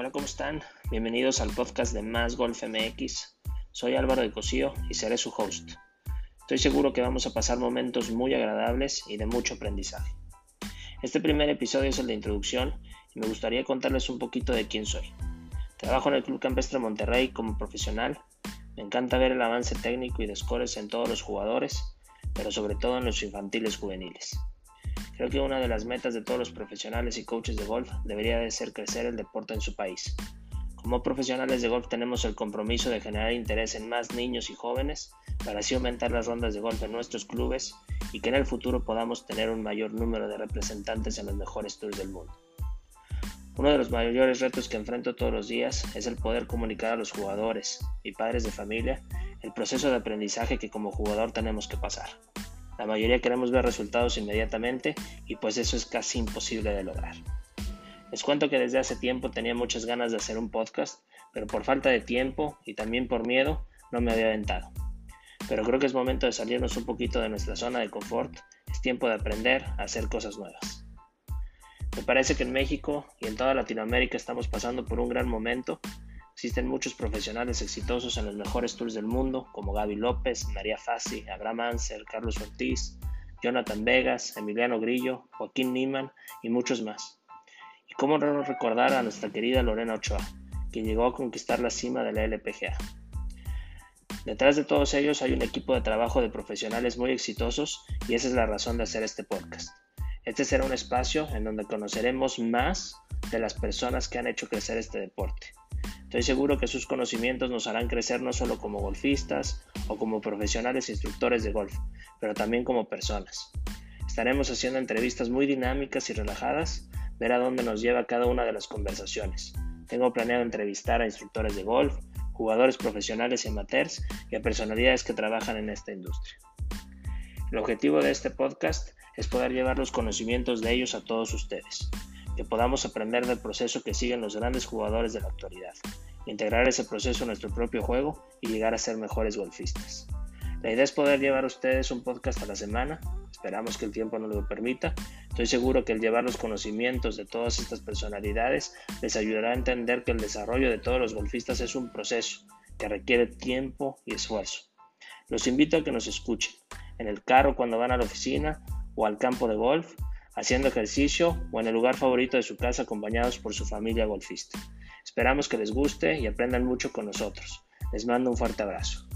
Hola, ¿cómo están? Bienvenidos al podcast de Más Golf MX. Soy Álvaro de Cosío y seré su host. Estoy seguro que vamos a pasar momentos muy agradables y de mucho aprendizaje. Este primer episodio es el de introducción y me gustaría contarles un poquito de quién soy. Trabajo en el Club Campestre Monterrey como profesional. Me encanta ver el avance técnico y de scores en todos los jugadores, pero sobre todo en los infantiles juveniles. Creo que una de las metas de todos los profesionales y coaches de golf debería de ser crecer el deporte en su país. Como profesionales de golf tenemos el compromiso de generar interés en más niños y jóvenes para así aumentar las rondas de golf en nuestros clubes y que en el futuro podamos tener un mayor número de representantes en los mejores tours del mundo. Uno de los mayores retos que enfrento todos los días es el poder comunicar a los jugadores y padres de familia el proceso de aprendizaje que como jugador tenemos que pasar. La mayoría queremos ver resultados inmediatamente y pues eso es casi imposible de lograr. Les cuento que desde hace tiempo tenía muchas ganas de hacer un podcast, pero por falta de tiempo y también por miedo no me había aventado. Pero creo que es momento de salirnos un poquito de nuestra zona de confort, es tiempo de aprender a hacer cosas nuevas. Me parece que en México y en toda Latinoamérica estamos pasando por un gran momento Existen muchos profesionales exitosos en los mejores tours del mundo, como Gaby López, María Fassi, Abraham Anser, Carlos Ortiz, Jonathan Vegas, Emiliano Grillo, Joaquín Niman y muchos más. Y cómo no recordar a nuestra querida Lorena Ochoa, quien llegó a conquistar la cima de la LPGA. Detrás de todos ellos hay un equipo de trabajo de profesionales muy exitosos y esa es la razón de hacer este podcast. Este será un espacio en donde conoceremos más de las personas que han hecho crecer este deporte Estoy seguro que sus conocimientos nos harán crecer no solo como golfistas o como profesionales instructores de golf, pero también como personas. Estaremos haciendo entrevistas muy dinámicas y relajadas, ver a dónde nos lleva cada una de las conversaciones. Tengo planeado entrevistar a instructores de golf, jugadores profesionales y amateurs y a personalidades que trabajan en esta industria. El objetivo de este podcast es poder llevar los conocimientos de ellos a todos ustedes que podamos aprender del proceso que siguen los grandes jugadores de la actualidad, integrar ese proceso en nuestro propio juego y llegar a ser mejores golfistas. La idea es poder llevar a ustedes un podcast a la semana, esperamos que el tiempo nos lo permita. Estoy seguro que el llevar los conocimientos de todas estas personalidades les ayudará a entender que el desarrollo de todos los golfistas es un proceso que requiere tiempo y esfuerzo. Los invito a que nos escuchen en el carro cuando van a la oficina o al campo de golf haciendo ejercicio o en el lugar favorito de su casa acompañados por su familia golfista. Esperamos que les guste y aprendan mucho con nosotros. Les mando un fuerte abrazo.